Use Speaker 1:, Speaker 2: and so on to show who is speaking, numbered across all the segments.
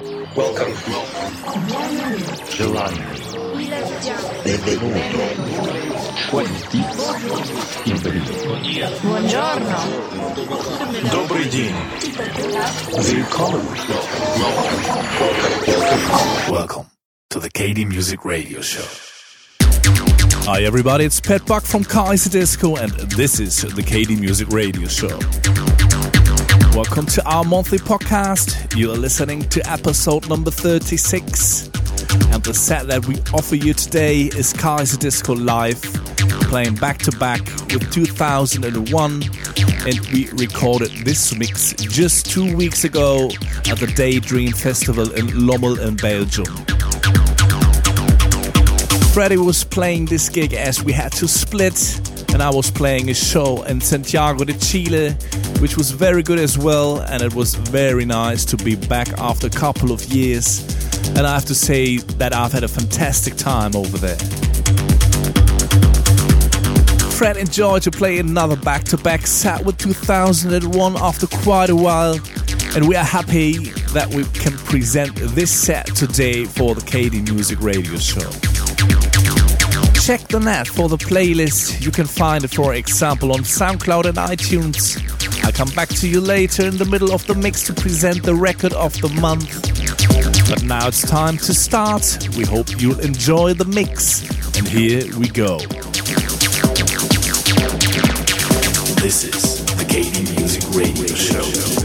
Speaker 1: Welcome.
Speaker 2: Gelato. Benvenuto. Quanti.
Speaker 3: Buongiorno.
Speaker 4: Добрый день.
Speaker 2: Welcome.
Speaker 4: Welcome. Welcome to the KD Music Radio Show.
Speaker 5: Hi everybody, it's Pat Buck from Kaiserdisco and this is the KD Music Radio Show. Welcome to our monthly podcast. You are listening to episode number 36. And the set that we offer you today is Kaiserdisco Live, playing back to back with 2001. And we recorded this mix just two weeks ago at the Daydream Festival in Lommel in Belgium. Freddie was playing this gig as we had to split, and I was playing a show in Santiago de Chile, which was very good as well, and it was very nice to be back after a couple of years. And I have to say that I've had a fantastic time over there. Fred enjoyed to play another back to back set with 2001 after quite a while, and we are happy that we can present this set today for the KD Music Radio Show check the net for the playlist. You can find it, for example, on SoundCloud and iTunes. I'll come back to you later in the middle of the mix to present the record of the month. But now it's time to start. We hope you'll enjoy the mix. And here we go.
Speaker 4: This is the KD Music Radio Show.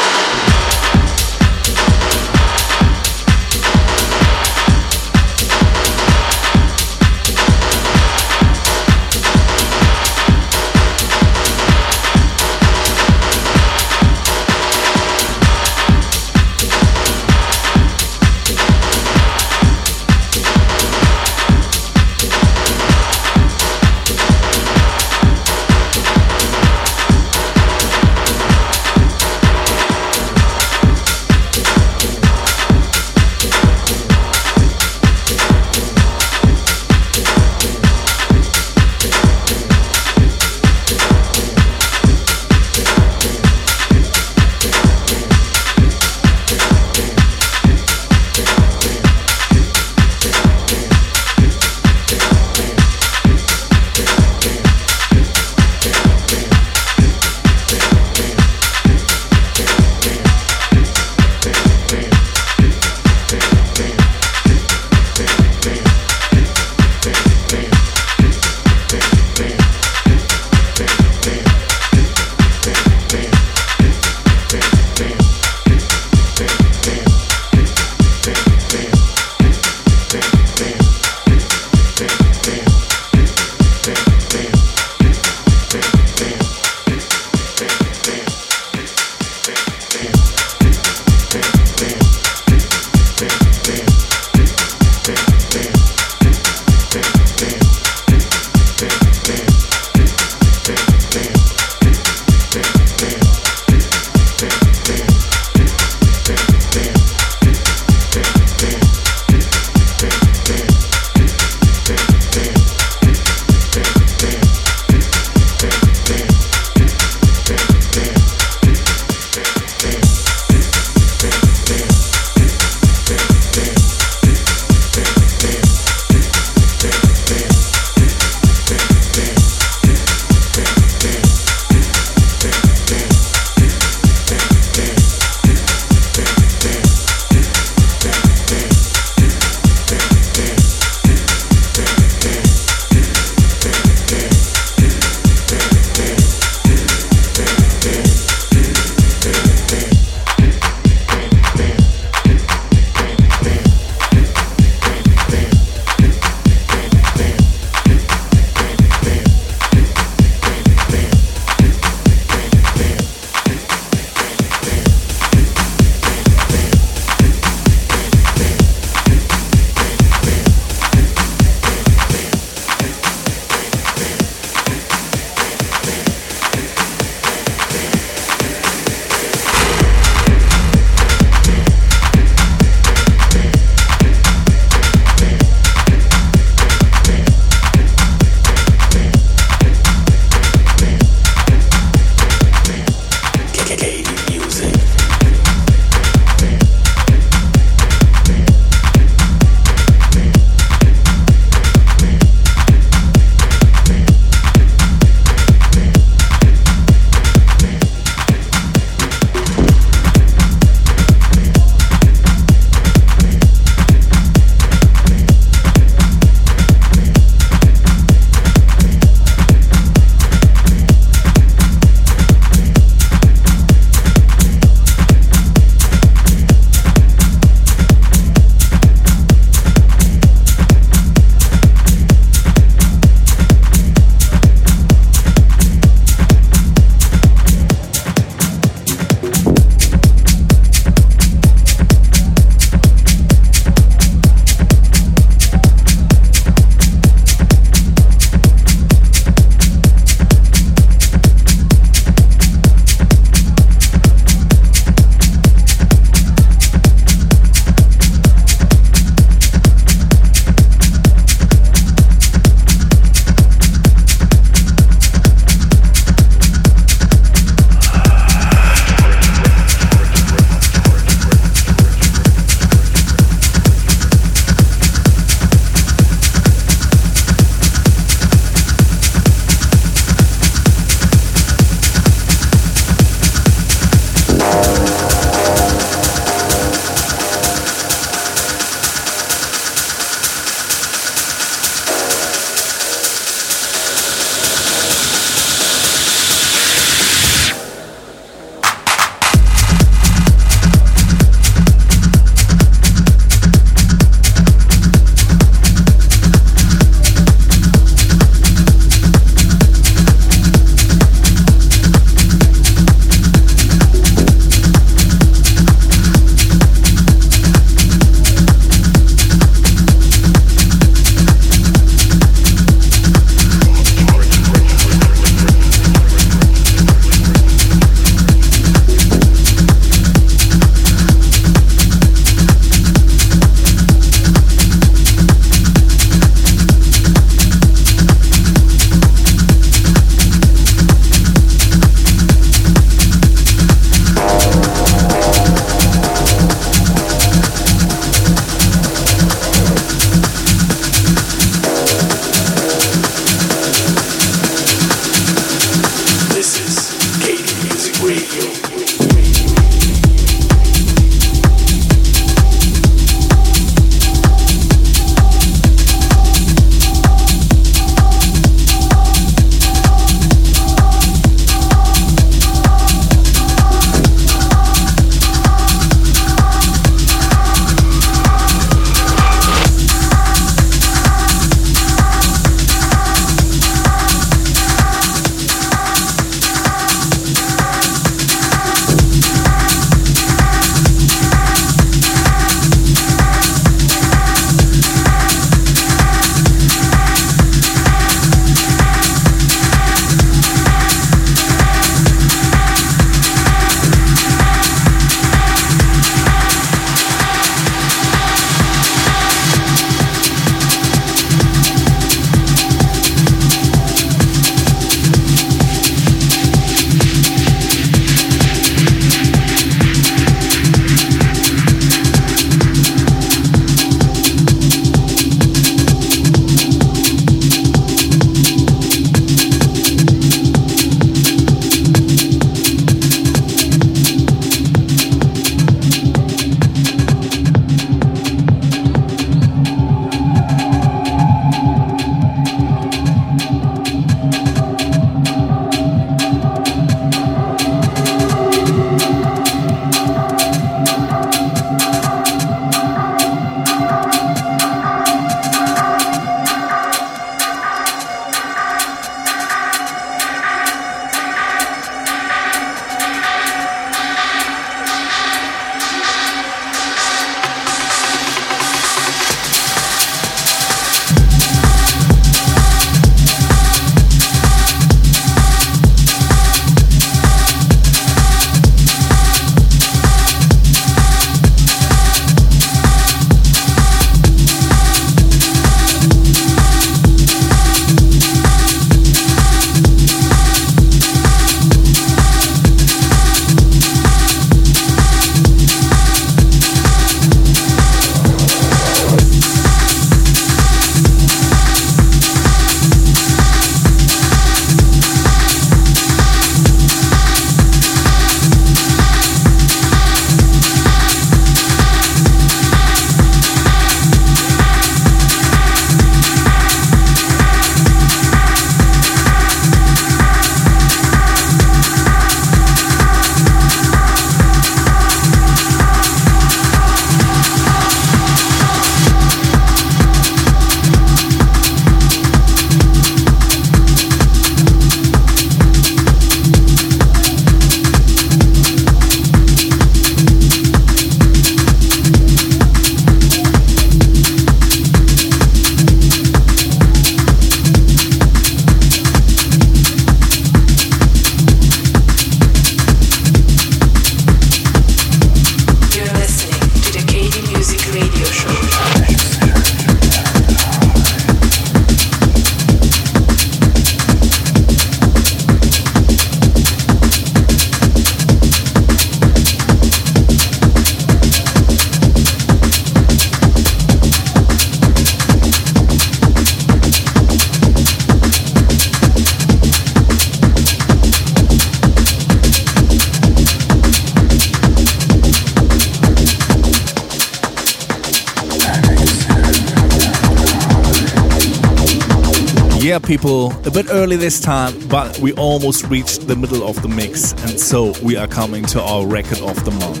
Speaker 5: People, a bit early this time, but we almost reached the middle of the mix, and so we are coming to our record of the month.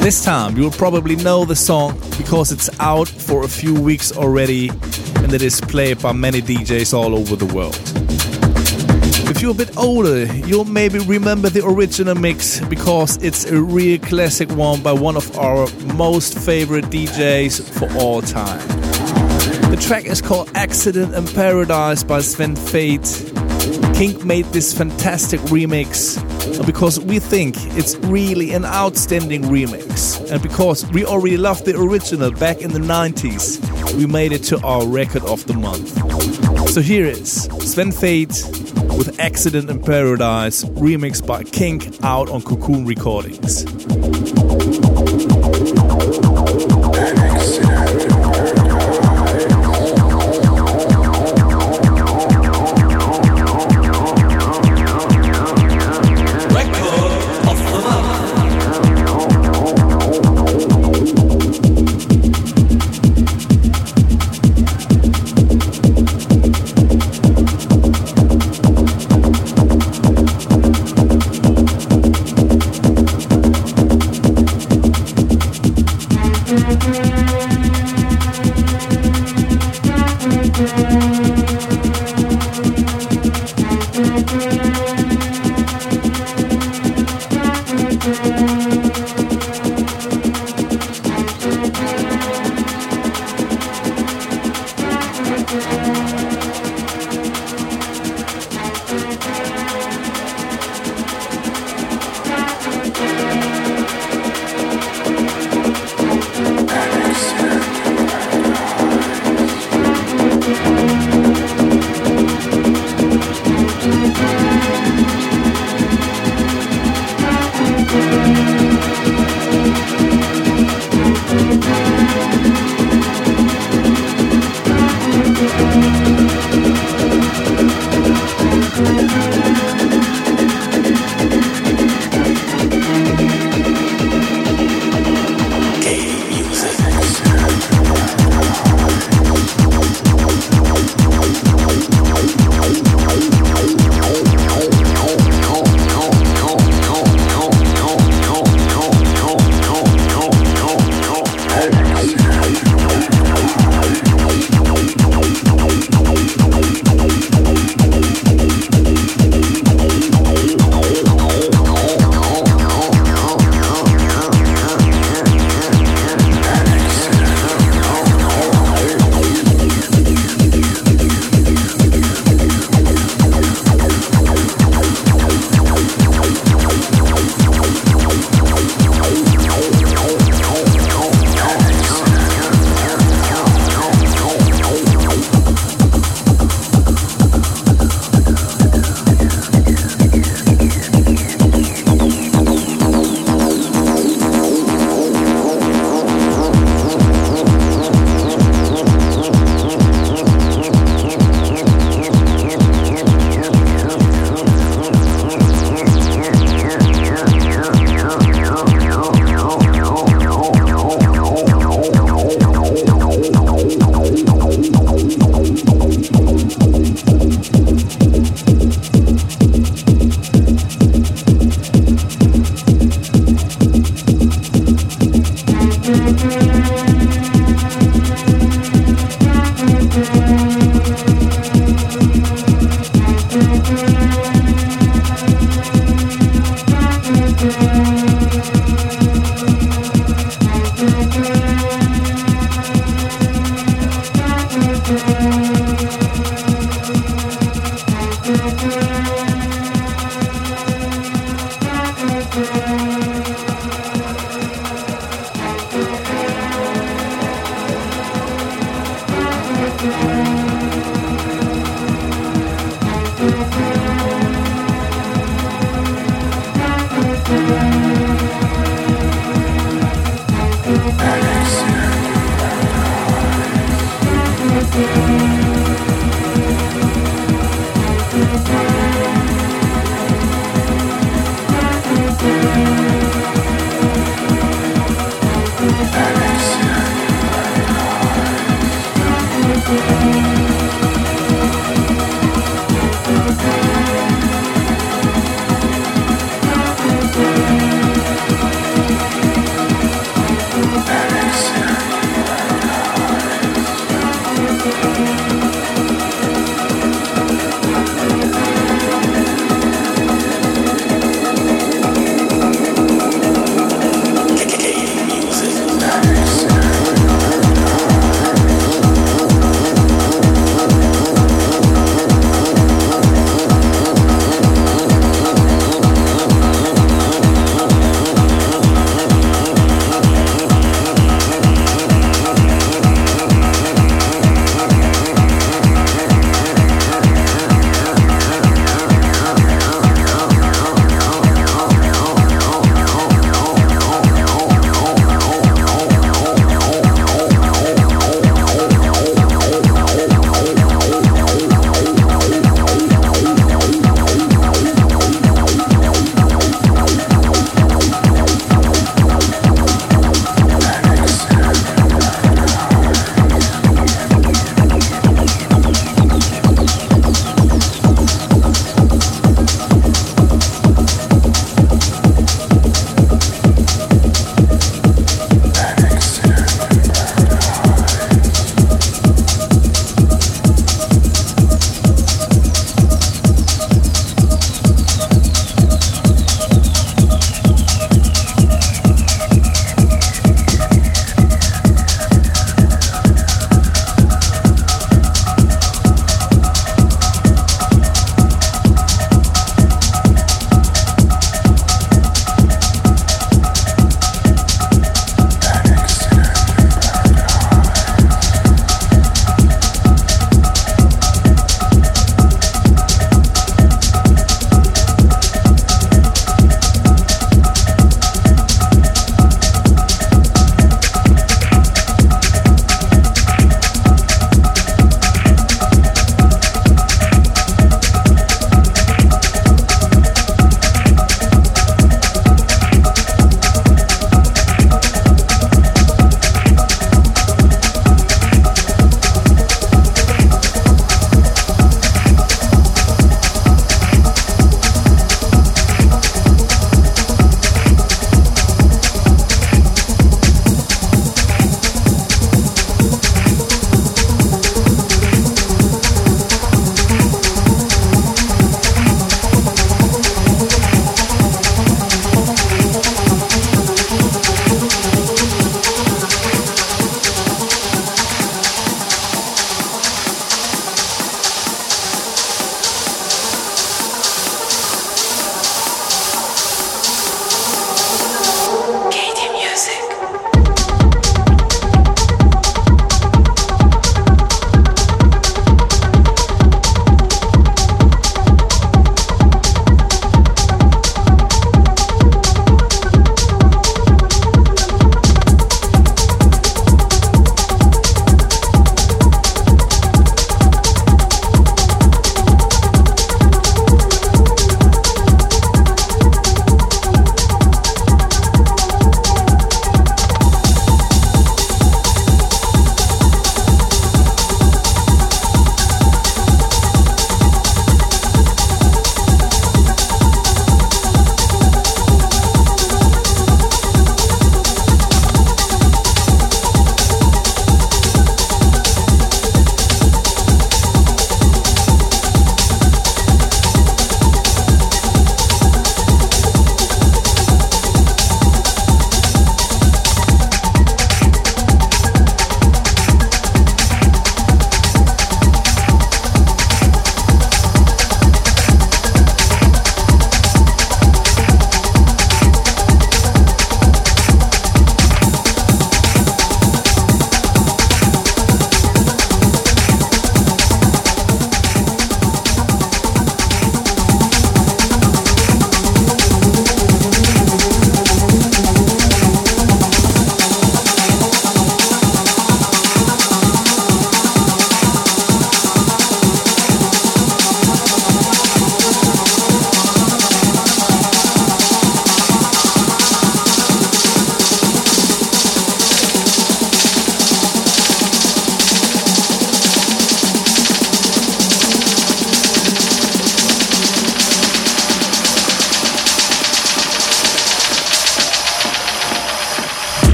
Speaker 5: This time, you will probably know the song because it's out for a few weeks already, and it is played by many DJs all over the world. If you're a bit older, you'll maybe remember the original mix because it's a real classic one by one of our most favorite DJs for all time. The track is called Accident in Paradise by Sven Väth. Kink made this fantastic remix because we think it's really an outstanding remix. And because we already loved the original back in the 90s, we made it to our record of the month. So here is Sven Väth with Accident in Paradise, remixed by Kink out on Cocoon Recordings.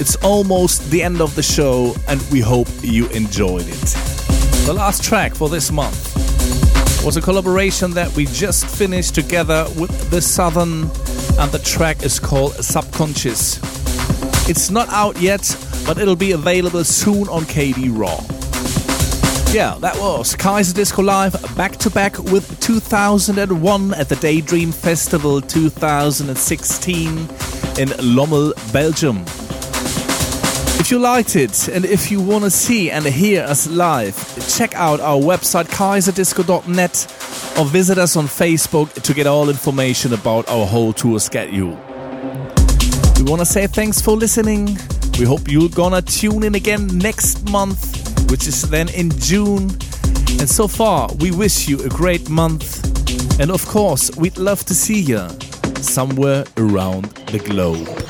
Speaker 5: It's almost the end of the show, and we hope you enjoyed it. The last track for this month was a collaboration that we just finished together with The Southern, and the track is called Subconscious. It's not out yet, but it'll be available soon on KD Raw. Yeah, that was Kaiserdisco Live back to back with 2001 at the Daydream Festival 2016 in Lommel, Belgium. You liked it and if you want to see and hear us live, check out our website kaiserdisco.net or visit us on Facebook to get all information about our whole tour schedule. We want to say thanks for listening. We hope you're gonna tune in again next month, which is then in June. And so far, we wish you a great month. And of course, we'd love to see you somewhere around the globe.